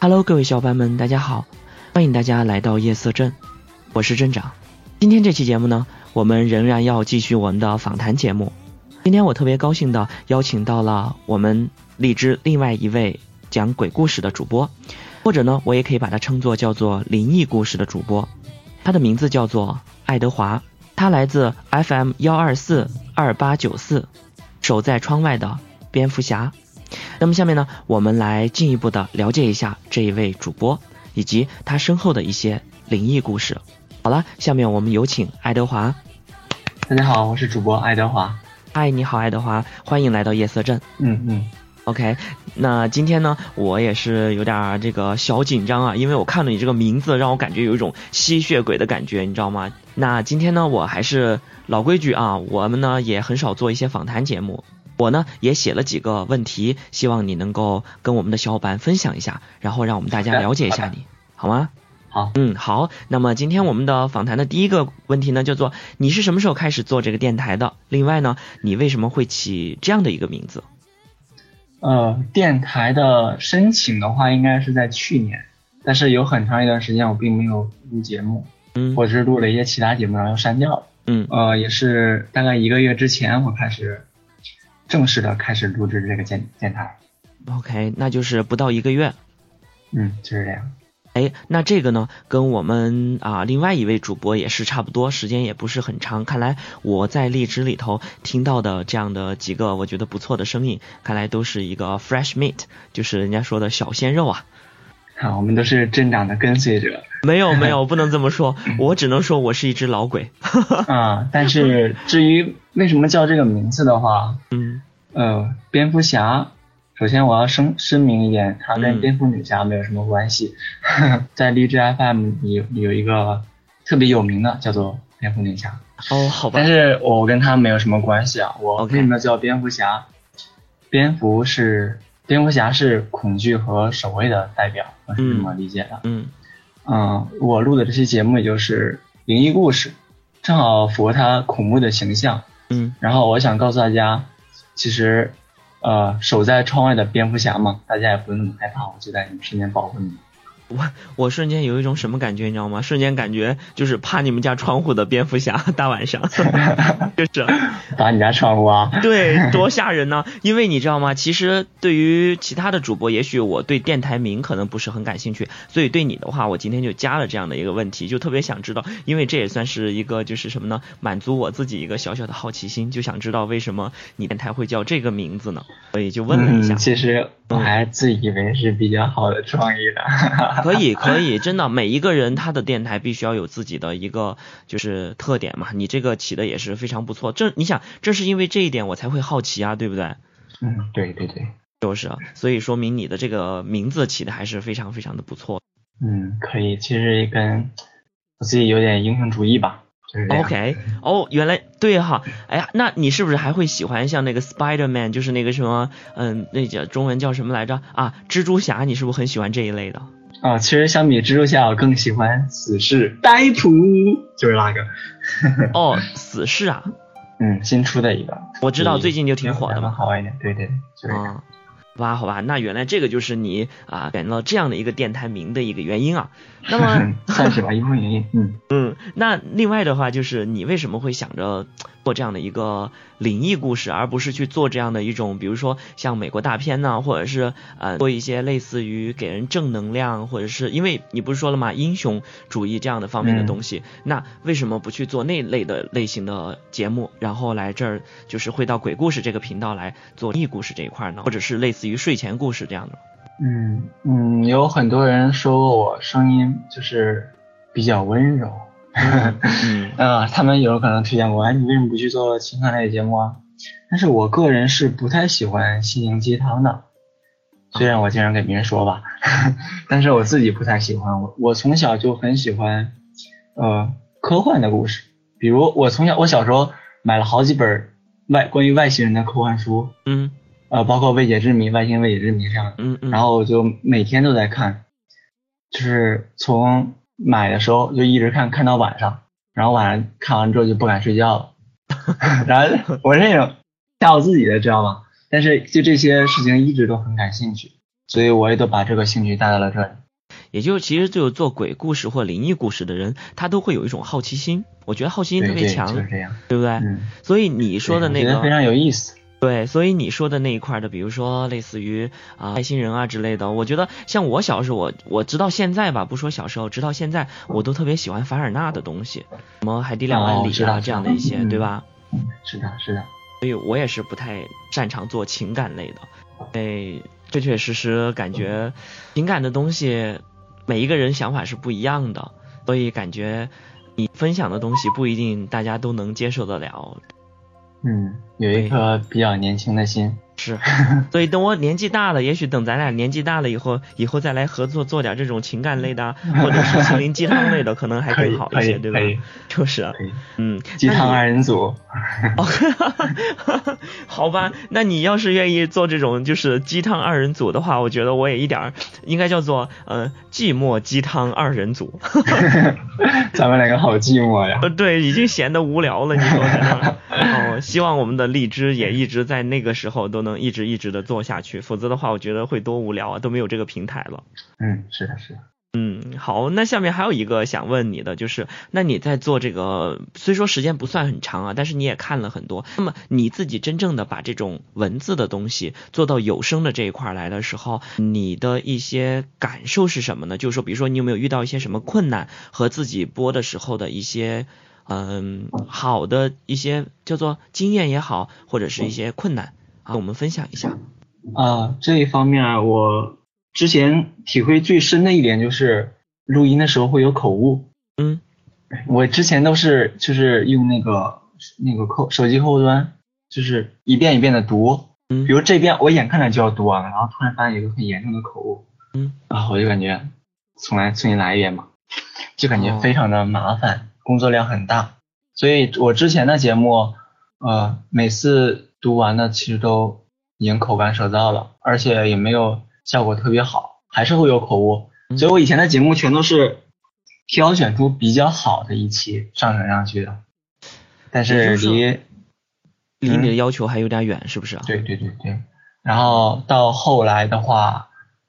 Hello，各位小伙伴们，大家好，欢迎大家来到夜色镇，我是镇长。今天这期节目呢，我们仍然要继续我们的访谈节目。今天我特别高兴的邀请到了我们荔枝另外一位讲鬼故事的主播，或者呢，我也可以把它称作叫做灵异故事的主播。他的名字叫做爱德华，他来自 FM 幺二四二八九四，守在窗外的蝙蝠侠。那么下面呢，我们来进一步的了解一下这一位主播以及他身后的一些灵异故事。好了，下面我们有请爱德华。大家好，我是主播爱德华。嗨，你好，爱德华，欢迎来到夜色镇。嗯嗯。OK，那今天呢，我也是有点这个小紧张啊，因为我看了你这个名字，让我感觉有一种吸血鬼的感觉，你知道吗？那今天呢，我还是老规矩啊，我们呢也很少做一些访谈节目。我呢也写了几个问题，希望你能够跟我们的小伙伴分享一下，然后让我们大家了解一下你，好吗？好，嗯，好。那么今天我们的访谈的第一个问题呢，叫做你是什么时候开始做这个电台的？另外呢，你为什么会起这样的一个名字？呃，电台的申请的话，应该是在去年，但是有很长一段时间我并没有录节目，嗯，或者是录了一些其他节目，然后删掉了，嗯，呃，也是大概一个月之前我开始。正式的开始录制这个电电台，OK，那就是不到一个月，嗯，就是这样。哎，那这个呢，跟我们啊另外一位主播也是差不多，时间也不是很长。看来我在荔枝里头听到的这样的几个我觉得不错的声音，看来都是一个 fresh meat，就是人家说的小鲜肉啊。好，我们都是镇长的跟随者。没有 没有，不能这么说，我只能说我是一只老鬼。啊，但是至于为什么叫这个名字的话，嗯，呃，蝙蝠侠，首先我要声声明一点，它跟蝙蝠女侠没有什么关系。在荔枝 FM 有有一个特别有名的叫做蝙蝠女侠。哦，好吧。但是我跟他没有什么关系啊，我为什么叫蝙蝠侠？蝙蝠是。蝙蝠侠是恐惧和守卫的代表，我是这么理解的。嗯嗯，我录的这期节目也就是灵异故事，正好符合他恐怖的形象。嗯，然后我想告诉大家，其实，呃，守在窗外的蝙蝠侠嘛，大家也不用那么害怕，我就在你们身边保护你。我我瞬间有一种什么感觉，你知道吗？瞬间感觉就是趴你们家窗户的蝙蝠侠，大晚上 就是打你家窗户啊？对，多 吓人呢！因为你知道吗？其实对于其他的主播，也许我对电台名可能不是很感兴趣，所以对你的话，我今天就加了这样的一个问题，就特别想知道，因为这也算是一个就是什么呢？满足我自己一个小小的好奇心，就想知道为什么你电台会叫这个名字呢？所以就问了一下。其实我还自以为是比较好的创意的。可以可以，真的，每一个人他的电台必须要有自己的一个就是特点嘛。你这个起的也是非常不错，正你想，正是因为这一点我才会好奇啊，对不对？嗯，对对对，就是，所以说明你的这个名字起的还是非常非常的不错。嗯，可以，其实跟我自己有点英雄主义吧。OK，哦，原来对哈，哎呀，那你是不是还会喜欢像那个 Spider Man，就是那个什么，嗯，那叫中文叫什么来着啊？蜘蛛侠，你是不是很喜欢这一类的？啊，其实相比蜘蛛侠，我更喜欢死侍呆普，就是那个。哦，死侍啊，嗯，新出的一个，我知道最近就挺火的嘛。好玩一点，对对，就是。好吧，好吧，那原来这个就是你啊选了这样的一个电台名的一个原因啊。那么 算是吧，一部分原因。嗯 嗯，那另外的话就是你为什么会想着做这样的一个灵异故事，而不是去做这样的一种，比如说像美国大片呢，或者是呃做一些类似于给人正能量，或者是因为你不是说了吗，英雄主义这样的方面的东西，那为什么不去做那类的类型的节目，然后来这儿就是会到鬼故事这个频道来做灵异故事这一块呢？或者是类似于睡前故事这样的？嗯嗯，有很多人说我声音就是比较温柔，嗯啊，他们有可能推荐我，哎，你为什么不去做情感类节目啊？但是我个人是不太喜欢心灵鸡汤的，虽然我经常给别人说吧，但是我自己不太喜欢。我我从小就很喜欢呃科幻的故事，比如我从小我小时候买了好几本外关于外星人的科幻书，嗯。呃，包括未解之谜、外星未解之谜上，嗯嗯，然后我就每天都在看，就是从买的时候就一直看，看到晚上，然后晚上看完之后就不敢睡觉了，然后我是那种吓唬自己的，知道吗？但是就这些事情一直都很感兴趣，所以我也都把这个兴趣带到了这里。也就其实就做鬼故事或灵异故事的人，他都会有一种好奇心，我觉得好奇心特别强，就是这样，对不对？嗯，所以你说的那个非常有意思。对，所以你说的那一块的，比如说类似于啊外星人啊之类的，我觉得像我小时候，我我直到现在吧，不说小时候，直到现在，我都特别喜欢凡尔纳的东西，什么海底两万里啊这样的一些，对吧？嗯，是的，是的。所以我也是不太擅长做情感类的，哎，确确实实感觉情感的东西，每一个人想法是不一样的，所以感觉你分享的东西不一定大家都能接受得了。嗯，有一颗比较年轻的心。是，所以等我年纪大了，也许等咱俩年纪大了以后，以后再来合作做点这种情感类的，或者是心灵鸡汤类的，可能还更好一些，对吧？就是，嗯，鸡汤二人组。好吧，那你要是愿意做这种就是鸡汤二人组的话，我觉得我也一点应该叫做呃寂寞鸡汤二人组。咱们两个好寂寞呀。呃，对，已经闲得无聊了，你说呢？哦，希望我们的荔枝也一直在那个时候都能。能一直一直的做下去，否则的话，我觉得会多无聊啊，都没有这个平台了。嗯，是的，是的。嗯，好，那下面还有一个想问你的，就是那你在做这个，虽说时间不算很长啊，但是你也看了很多。那么你自己真正的把这种文字的东西做到有声的这一块来的时候，你的一些感受是什么呢？就是说，比如说你有没有遇到一些什么困难和自己播的时候的一些嗯好的一些叫做经验也好，或者是一些困难？跟我们分享一下啊，这一方面我之前体会最深的一点就是录音的时候会有口误。嗯，我之前都是就是用那个那个客手机客户端，就是一遍一遍的读。嗯，比如这边我眼看着就要读完了，然后突然发现有个很严重的口误。嗯，啊，我就感觉重来重新来一遍嘛，就感觉非常的麻烦，工作量很大。所以我之前的节目，呃，每次。读完的其实都已经口干舌燥了，而且也没有效果特别好，还是会有口误。所以我以前的节目全都是挑选出比较好的一期上传上去的，但是离离你的要求还有点远，是不是？对对对对。然后到后来的话，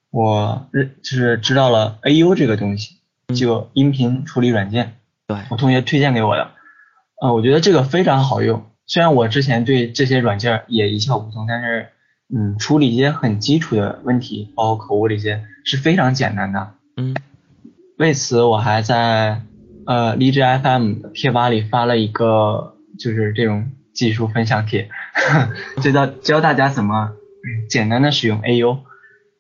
我认就是知道了 A U 这个东西，就音频处理软件，对我同学推荐给我的，呃，我觉得这个非常好用。虽然我之前对这些软件也一窍不通，但是嗯，处理一些很基础的问题，包括口误这些是非常简单的。嗯，为此我还在呃荔枝 FM 贴吧里发了一个就是这种技术分享帖，教教大家怎么简单的使用 AU，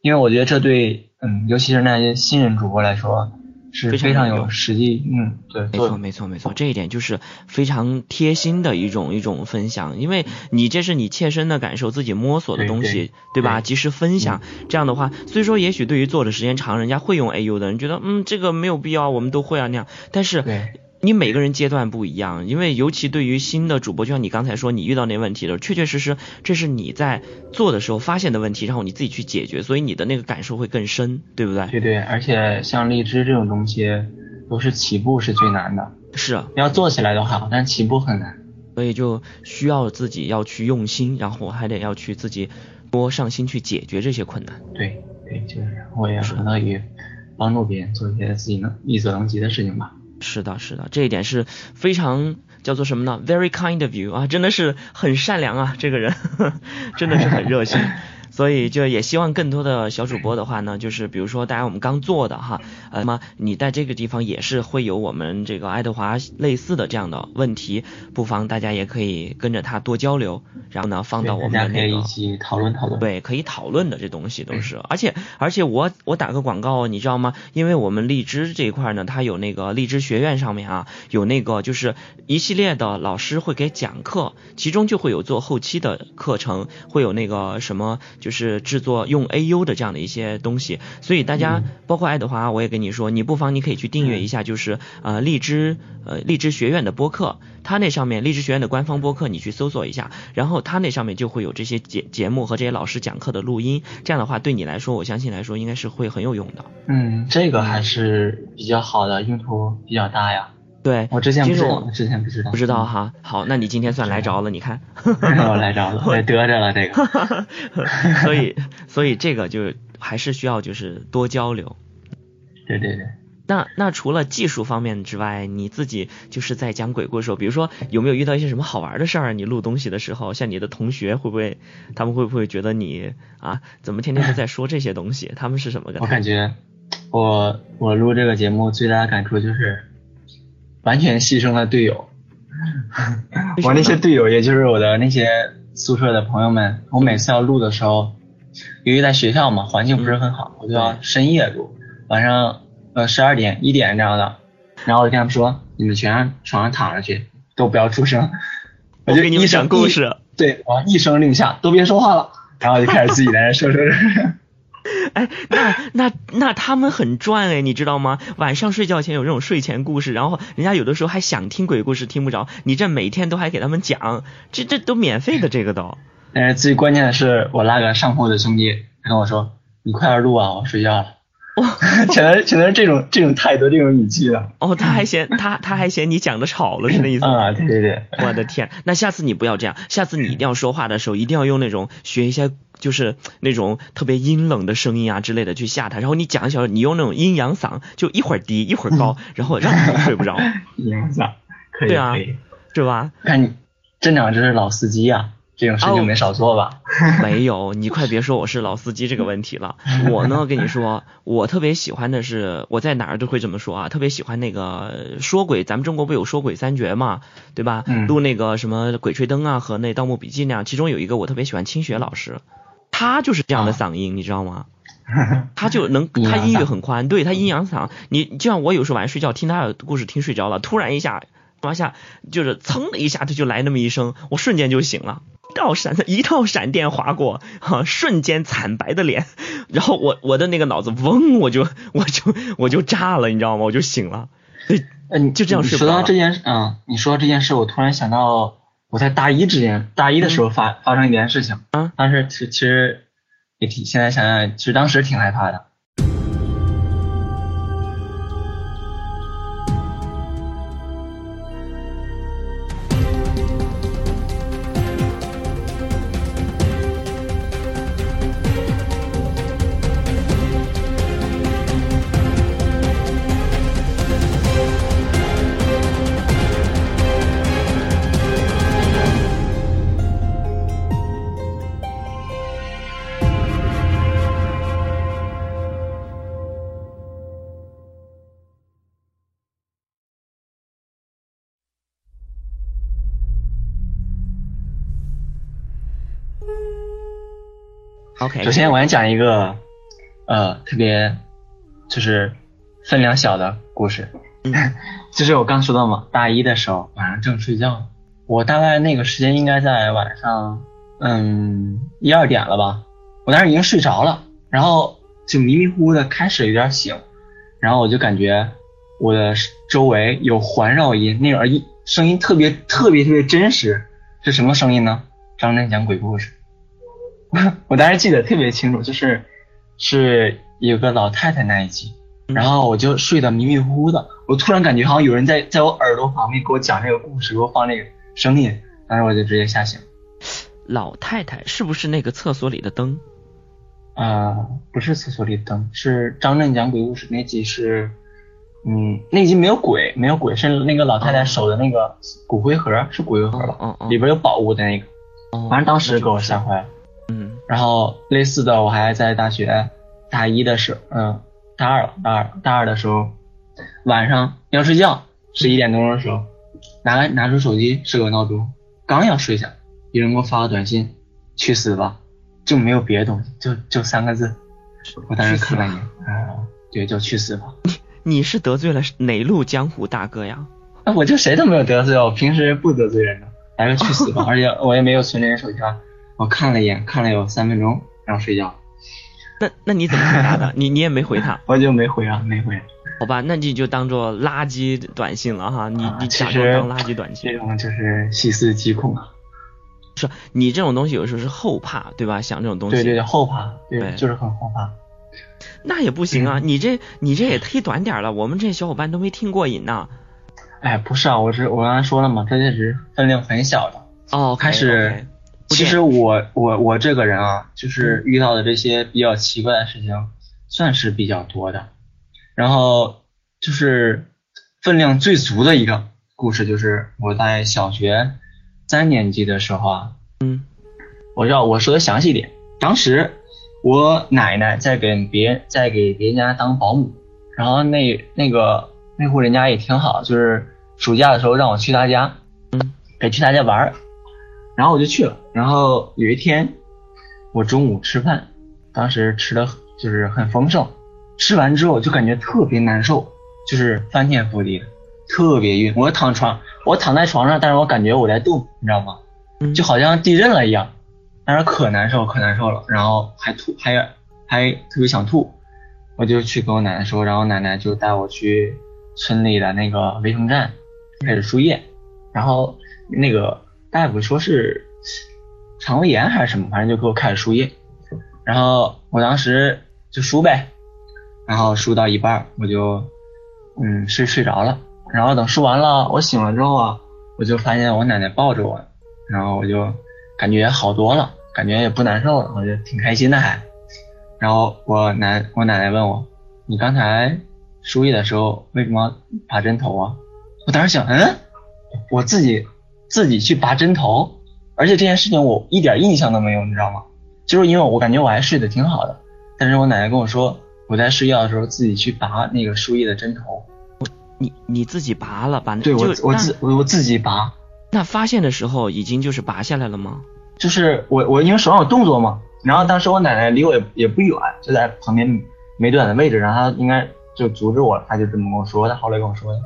因为我觉得这对嗯，尤其是那些新人主播来说。是非常有实际，嗯，对，没错，没错，没错，这一点就是非常贴心的一种一种分享，因为你这是你切身的感受，自己摸索的东西，对吧？及时分享，这样的话，虽说也许对于做的时间长，人家会用 AU 的人觉得，嗯，这个没有必要，我们都会啊那样，但是。你每个人阶段不一样，因为尤其对于新的主播，就像你刚才说，你遇到那问题的，确确实实这是你在做的时候发现的问题，然后你自己去解决，所以你的那个感受会更深，对不对？对对，而且像荔枝这种东西，都是起步是最难的。是，要做起来的话，但起步很难。所以就需要自己要去用心，然后还得要去自己多上心去解决这些困难。对对，就是我也很乐于帮助别人做一些自己能力所能及的事情吧。是的，是的，这一点是非常叫做什么呢？Very kind of you 啊，真的是很善良啊，这个人 真的是很热心。所以就也希望更多的小主播的话呢，就是比如说大家我们刚做的哈，呃，那么你在这个地方也是会有我们这个爱德华类似的这样的问题，不妨大家也可以跟着他多交流，然后呢放到我们的那个一起讨论讨论，对，可以讨论的这东西都是，而且而且我我打个广告，你知道吗？因为我们荔枝这一块呢，它有那个荔枝学院上面啊，有那个就是一系列的老师会给讲课，其中就会有做后期的课程，会有那个什么就。就是制作用 AU 的这样的一些东西，所以大家包括爱德华，我也跟你说，你不妨你可以去订阅一下，就是呃荔枝呃荔枝学院的播客，它那上面荔枝学院的官方播客，你去搜索一下，然后它那上面就会有这些节节目和这些老师讲课的录音，这样的话对你来说，我相信来说应该是会很有用的。嗯，这个还是比较好的，用途比较大呀。对，我之前不知道，之前不知道，不知道哈。好，那你今天算来着了，你看，我来着了，我得着了这个。所以，所以这个就还是需要就是多交流。对对对。那那除了技术方面之外，你自己就是在讲鬼故事的时候，比如说有没有遇到一些什么好玩的事儿？你录东西的时候，像你的同学会不会，他们会不会觉得你啊，怎么天天都在说这些东西？他们是什么感觉？我感觉我我录这个节目最大的感触就是完全牺牲了队友。我那些队友，也就是我的那些宿舍的朋友们，我每次要录的时候，由于在学校嘛，环境不是很好，我就要深夜录，晚上。呃，十二点、一点这样的，然后我就跟他们说，你们全床上躺着去，都不要出声。我就给你们讲故事。对，我一声令下，都别说话了，然后就开始自己在那说说说。哎，那那那他们很赚哎，你知道吗？晚上睡觉前有这种睡前故事，然后人家有的时候还想听鬼故事听不着，你这每天都还给他们讲，这这都免费的这个都。哎最关键的是，我那个上铺的兄弟他跟我说，你快点录啊，我睡觉了。全都全都是这种这种态度这种语气的。哦，他还嫌他他还嫌你讲的吵了是那意思 吗？啊，对对对。我的天，那下次你不要这样，下次你一定要说话的时候一定要用那种学一些就是那种特别阴冷的声音啊之类的去吓他，然后你讲一小你用那种阴阳嗓，就一会儿低一会儿高，然后让他睡不着。阴阳嗓可以。对啊，是吧？看你镇长这是老司机啊。这种事情没少做吧？没有，你快别说我是老司机这个问题了。我呢，跟你说，我特别喜欢的是，我在哪儿都会这么说啊，特别喜欢那个说鬼，咱们中国不有说鬼三绝嘛，对吧？录那个什么鬼吹灯啊和那盗墓笔记那样，其中有一个我特别喜欢清雪老师，他就是这样的嗓音，你知道吗？他就能，他音域很宽，对他阴阳嗓，你就像我有时候晚上睡觉听他的故事听睡着了，突然一下往下就是噌的一下他就来那么一声，我瞬间就醒了。道闪，一道闪电划过，哈，瞬间惨白的脸，然后我我的那个脑子嗡，我就我就我就炸了，你知道吗？我就醒了，对嗯，就这样睡说到这件事，嗯，你说这件事，我突然想到我在大一之前，大一的时候发发生一件事情，啊，当时其其实也挺，现在想想，其实当时挺害怕的。OK，首先我先讲一个，呃，特别就是分量小的故事，就是我刚说到嘛，大一的时候晚上正睡觉，我大概那个时间应该在晚上，嗯，一二点了吧，我当时已经睡着了，然后就迷迷糊糊的开始有点醒，然后我就感觉我的周围有环绕音，那种音声音特别特别特别真实，是什么声音呢？张震讲鬼故事。我当时记得特别清楚，就是是有个老太太那一集，然后我就睡得迷迷糊糊的，我突然感觉好像有人在在我耳朵旁边给我讲这个故事，给我放那个声音，当时我就直接吓醒。老太太是不是那个厕所里的灯？啊，不是厕所里的灯，是张震讲鬼故事那集是，嗯，那集没有鬼，没有鬼，是那个老太太守的那个骨灰盒，是骨灰盒吧？里边有宝物的那个，反正当时给我吓坏了。嗯，然后类似的，我还在大学大一的时候，嗯，大二了，大二大二的时候，晚上要睡觉，十一点多钟的时候，拿拿出手机设个闹钟，刚要睡下，有人给我发个短信，去死吧，就没有别的东西，就就三个字，我当时看了一眼，啊，对，就去死吧。你你是得罪了哪路江湖大哥呀？那我就谁都没有得罪，我平时不得罪人的，还是去死吧，而且我也没有存这些手机号。我看了一眼，看了有三分钟，然后睡觉。那那你怎么回答的？你你也没回他？我就没回啊，没回。好吧，那你就当做垃圾短信了哈。你你假装当垃圾短信。这种就是细思极恐啊。是，你这种东西有时候是后怕，对吧？想这种东西。对对对，后怕，对，就是很后怕。那也不行啊，你这你这也忒短点了，我们这些小伙伴都没听过瘾呢。哎，不是啊，我是我刚才说了嘛，这只是分量很小的。哦，开始。其实我我我这个人啊，就是遇到的这些比较奇怪的事情，算是比较多的。然后就是分量最足的一个故事，就是我在小学三年级的时候啊，嗯，我要我说的详细点。当时我奶奶在给别在给别人家当保姆，然后那那个那户人家也挺好，就是暑假的时候让我去他家，嗯，给去他家玩儿。然后我就去了，然后有一天我中午吃饭，当时吃的就是很丰盛，吃完之后就感觉特别难受，就是翻天覆地的，特别晕。我躺床，我躺在床上，但是我感觉我在动，你知道吗？嗯就好像地震了一样，但是可难受，可难受了，然后还吐，还还特别想吐，我就去跟我奶奶说，然后奶奶就带我去村里的那个卫生站开始输液，然后那个大夫说是肠胃炎还是什么，反正就给我开始输液，然后我当时就输呗，然后输到一半我就嗯睡睡着了，然后等输完了，我醒了之后啊，我就发现我奶奶抱着我，然后我就感觉好多了，感觉也不难受了，我就挺开心的还。然后我奶我奶奶问我，你刚才输液的时候为什么拔针头啊？我当时想，嗯，我自己自己去拔针头，而且这件事情我一点印象都没有，你知道吗？就是因为我感觉我还睡得挺好的，但是我奶奶跟我说，我在睡觉的时候自己去拔那个输液的针头，你你自己拔了，把对我我自我我自己拔，那发现的时候已经就是拔下来了吗？就是我我因为手上有动作嘛，然后当时我奶奶离我也也不远，就在旁边没多远的位置，然后她应该就阻止我，她就这么跟我说她，后来跟我说的。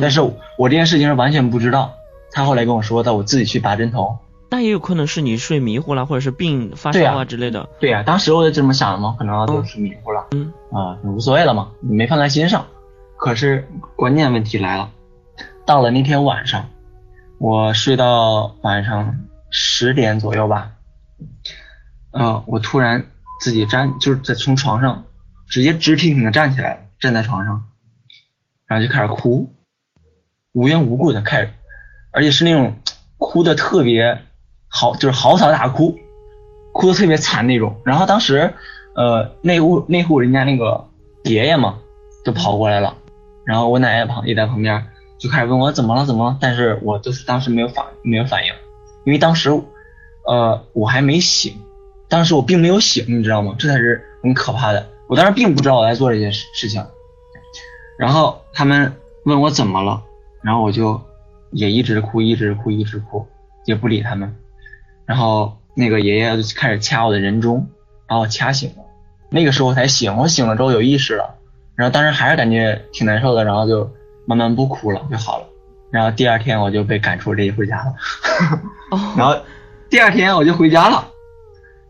但是我这件事情是完全不知道，她后来跟我说的，我自己去拔针头。那也有可能是你睡迷糊了，或者是病发烧啊之类的。对呀、当时我就这么想的嘛，可能就是迷糊了，嗯啊，无所谓了嘛，你没放在心上。可是关键问题来了，到了那天晚上，我睡到晚上十点左右吧，呃，我突然自己站，就是在从床上直接直挺挺的站起来了，站在床上，然后就开始哭，无缘无故的开始，而且是那种哭的特别嚎，就是嚎啕大哭，哭的特别惨那种。然后当时，呃，那户那户人家那个爷爷嘛，就跑过来了，然后我奶奶旁也在旁边，就开始问我怎么了怎么了，但是我就是当时没有反没有反应，因为当时，呃，我还没醒，当时我并没有醒，你知道吗？这才是很可怕的。我当时并不知道我在做这件事事情，然后他们问我怎么了，然后我就也一直哭，一直哭，一直哭，也不理他们。然后那个爷爷就开始掐我的人中，把我掐醒了。那个时候我才醒，我醒了之后有意识了，然后当时还是感觉挺难受的，然后就慢慢不哭了就好了。然后第二天我就被赶出这一回家了。哦，然后第二天我就回家了，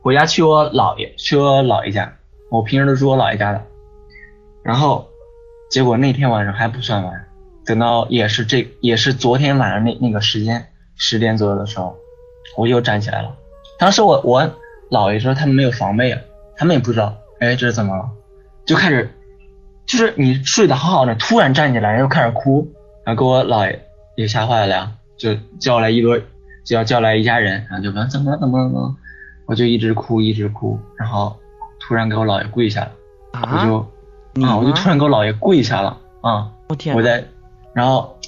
回家去我姥爷，去我姥爷家。我平时都住我姥爷家的。然后结果那天晚上还不算完，等到也是这也是昨天晚上那那个时间十点左右的时候，我又站起来了。当时我我姥爷说他们没有防备啊，他们也不知道，哎这是怎么了，就开始就是你睡得好好的，突然站起来又开始哭，然后给我姥爷也吓坏了呀，就叫来一堆，就要叫来一家人，然后就问怎么了怎么了怎么了，我就一直哭一直哭，然后突然给我姥爷跪下了，我啊，就啊我就突然给我姥爷跪下了啊，我天，我在，然后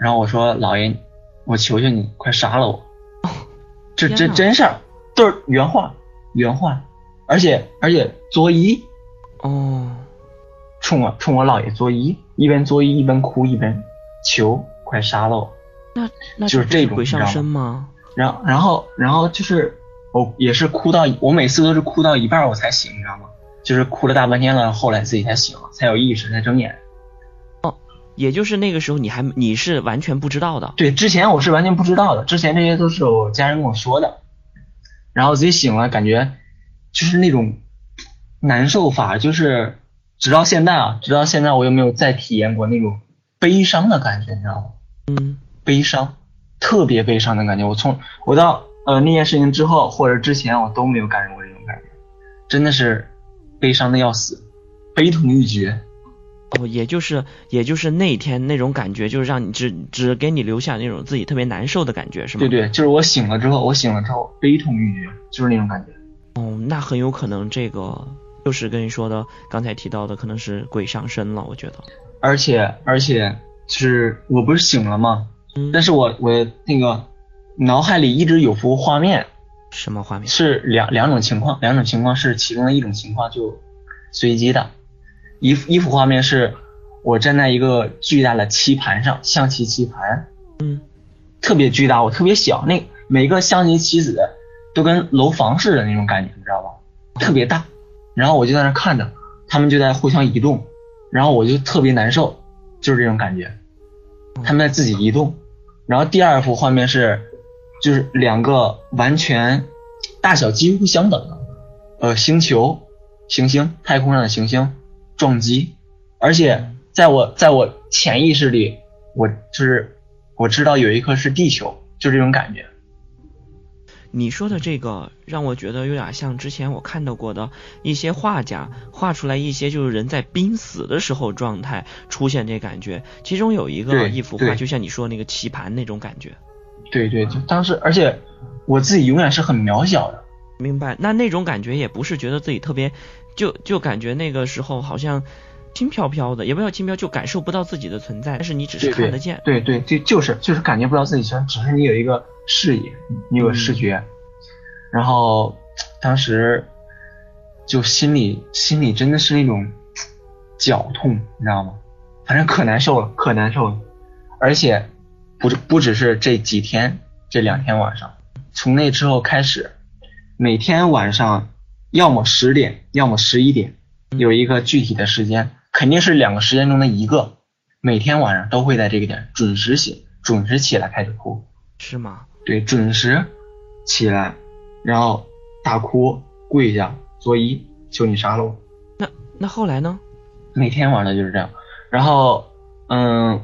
然后我说姥爷，我求求你快杀了我，这这真事儿，都是原话原话，而且而且作揖，哦，冲我冲我姥爷作揖，一边作揖一边哭一边求快杀了我。那那就是这种上身吗吗？然后然后然后就是我也是哭到我每次都是哭到一半我才醒，你知道吗？就是哭了大半天了，后来自己才醒了，才有意识，才睁眼。也就是那个时候你还你是完全不知道的。对，之前我是完全不知道的，之前这些都是我家人跟我说的，然后自己醒了，感觉就是那种难受法，就是直到现在啊，直到现在我又没有再体验过那种悲伤的感觉，你知道吗？嗯，悲伤，特别悲伤的感觉。我从我到呃那件事情之后或者之前，我都没有感受过这种感觉，真的是悲伤的要死，悲痛欲绝。哦，也就是也就是那天那种感觉，就是让你只只给你留下那种自己特别难受的感觉，是吗？对对，就是我醒了之后，我醒了之后悲痛欲绝，就是那种感觉。哦，那很有可能这个就是跟你说的刚才提到的，可能是鬼上身了，我觉得。而且而且是我不是醒了吗？嗯但是我我那个脑海里一直有幅画面，什么画面？是两两种情况，两种情况是其中的一种情况就随机的，一幅一幅画面是我站在一个巨大的棋盘上，象棋棋盘，嗯，特别巨大，我特别小，那每个象棋棋子都跟楼房似的那种感觉，你知道吧？特别大，然后我就在那看着，他们就在互相移动，然后我就特别难受，就是这种感觉，他们在自己移动。然后第二幅画面是，就是两个完全大小几乎相等的，呃，星球、行星、太空上的行星撞击，而且在我在我潜意识里，我就是我知道有一颗是地球，就这种感觉。你说的这个让我觉得有点像之前我看到过的一些画家画出来一些就是人在濒死的时候状态出现这感觉，其中有一个一幅画，就像你说那个棋盘那种感觉。对对，就当时，而且我自己永远是很渺小的。明白，那那种感觉也不是觉得自己特别，就就感觉那个时候好像轻飘飘的，也不叫轻飘，就感受不到自己的存在，但是你只是看得见。对对，就就是就是感觉不到自己存在，只是你有一个视野，你有视觉，然后当时就心里心里真的是那种绞痛，你知道吗？反正可难受了，可难受了，而且不是不只是这几天，这两天晚上，从那之后开始，每天晚上要么十点，要么十一点，有一个具体的时间，肯定是两个时间中的一个。每天晚上都会在这个点准时醒，准时起来开始哭，是吗？对，准时起来，然后大哭，跪下，作揖，求你杀了我。那那后来呢？每天晚上就是这样。然后，嗯，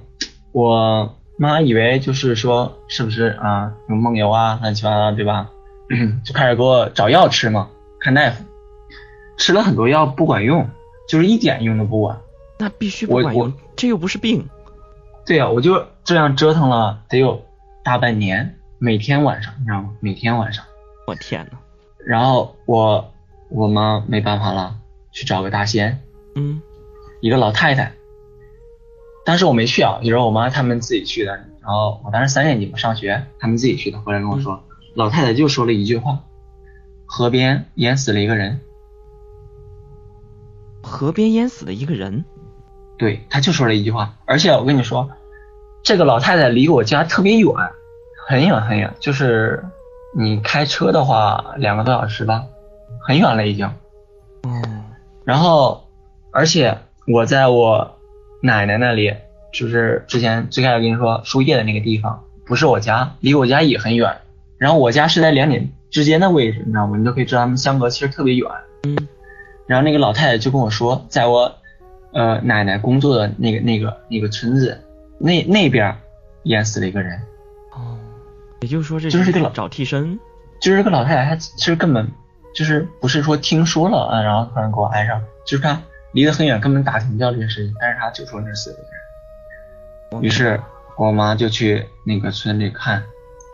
我妈以为就是说是不是啊有梦游啊乱七八糟对吧？就开始给我找药吃嘛，看大夫，吃了很多药不管用，就是一点用都不管。那必须不管用我，这又不是病。对呀、我就这样折腾了得有大半年，每天晚上，你知道吗？每天晚上。我天呐，然后我我妈没办法了，去找个大仙，嗯，一个老太太。当时我没去啊，就是我妈他们自己去的。然后我当时三年级嘛，上学，他们自己去的，回来跟我说，老太太就说了一句话：河边淹死了一个人。河边淹死了一个人。对，他就说了一句话。而且我跟你说，这个老太太离我家特别远，很远很远，就是你开车的话两个多小时吧，很远了已经。嗯，然后，而且我在我奶奶那里，就是之前最开始跟你说输液的那个地方，不是我家，离我家也很远。然后我家是在两点之间的位置，你知道吗？你都可以知道他们相隔其实特别远。嗯。然后那个老太太就跟我说，在我呃奶奶工作的那个那个那个村子那那边淹死了一个人，哦，也就是说这就是这个老找替身。就是这个老太太她其实根本就是不是说听说了啊，然后突然给我安上，就是她离得很远，根本打听不掉这件事情，但是她就说那是死了一个人。于是我妈就去那个村里看，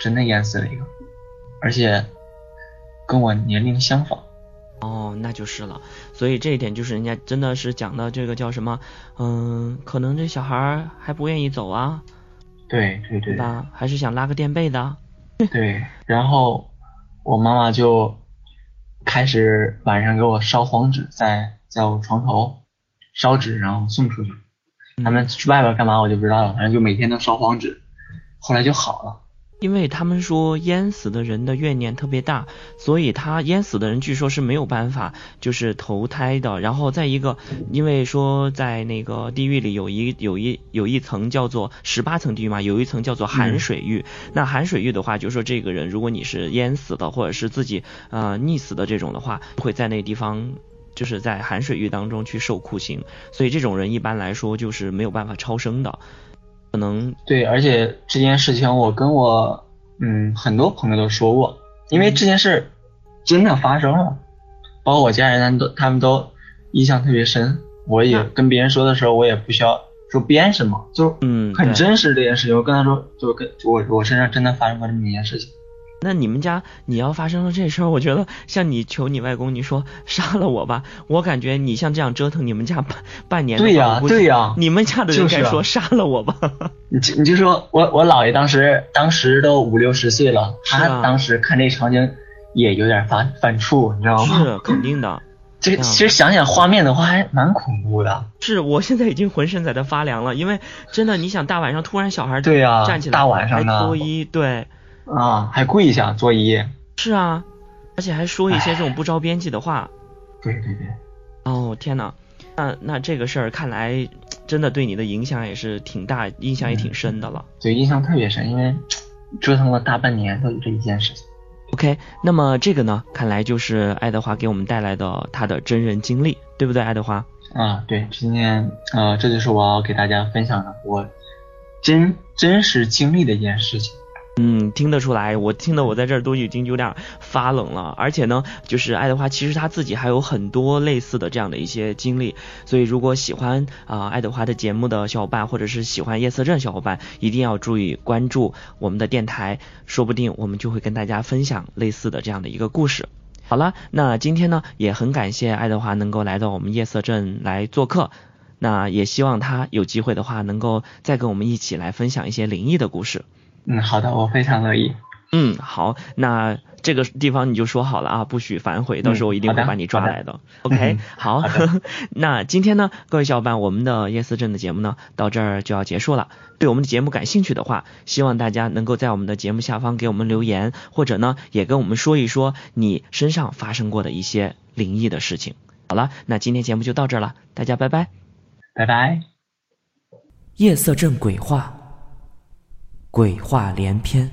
真的淹死了一个，而且跟我年龄相仿。哦，那就是了。所以这一点就是人家真的是讲的这个叫什么？嗯，可能这小孩还不愿意走啊，对对对对吧？还是想拉个垫背的。对，然后我妈妈就开始晚上给我烧黄纸，在在我床头烧纸，然后送出去。他们去外边干嘛我就不知道了，反正就每天都烧黄纸，后来就好了。因为他们说淹死的人的怨念特别大，所以他淹死的人据说是没有办法就是投胎的。然后再一个，因为说在那个地狱里有一有一有一层叫做十八层地狱嘛，有一层叫做寒水狱。那寒水狱的话，就说这个人如果你是淹死的，或者是自己呃溺死的这种的话，会在那个地方。就是在寒水狱当中去受酷刑，所以这种人一般来说就是没有办法超生的，可能对，而且这件事情我跟我嗯很多朋友都说过，因为这件事真的发生了，包括我家人他们都他们都印象特别深。我也跟别人说的时候，我也不需要说编什么，就嗯，很真实这件事情。我跟他说，就跟我我身上真的发生过这么一件事情。那你们家你要发生了这事儿，我觉得像你求你外公，你说杀了我吧，我感觉你像这样折腾你们家半半年对呀对呀。你们家的人就该说杀了我吧。你就你就说我我姥爷当时当时都五六十岁了，他当时看这场景也有点犯犯怵，你知道吗？是肯定的，这个其实想想画面的话，还蛮恐怖的。是我现在已经浑身在这发凉了，因为真的，你想大晚上突然小孩对呀站起来，大晚上的脱衣，对，啊，还跪下作揖。是啊，而且还说一些这种不着边际的话。对对对，哦天哪，那那这个事儿看来真的对你的影响也是挺大，印象也挺深的了。对印象特别深，因为折腾了大半年都有这一件事情。OK，那么这个呢，看来就是爱德华给我们带来的他的真人经历，对不对，爱德华？啊，对，今天呃，这就是我要给大家分享的我真真实经历的一件事情。嗯，听得出来，我听得我在这儿都已经有点发冷了。而且呢，就是爱德华其实他自己还有很多类似的这样的一些经历，所以如果喜欢啊、爱德华的节目的小伙伴，或者是喜欢夜色镇小伙伴，一定要注意关注我们的电台，说不定我们就会跟大家分享类似的这样的一个故事。好了，那今天呢也很感谢爱德华能够来到我们夜色镇来做客，那也希望他有机会的话能够再跟我们一起来分享一些灵异的故事。嗯，好的，我非常乐意。嗯，好，那这个地方你就说好了啊，不许反悔，到时候我一定会把你抓好的来的。OK，嗯 好，好的 那今天呢，各位小伙伴，我们的夜思镇的节目呢到这儿就要结束了。对我们的节目感兴趣的话，希望大家能够在我们的节目下方给我们留言，或者呢也跟我们说一说你身上发生过的一些灵异的事情。好了，那今天节目就到这儿了，大家拜拜。拜拜。夜色镇鬼话，鬼话连篇。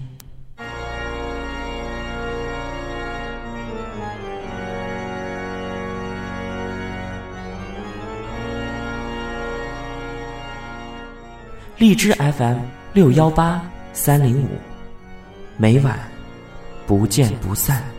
荔枝 FM 六幺八三零五，每晚不见不散。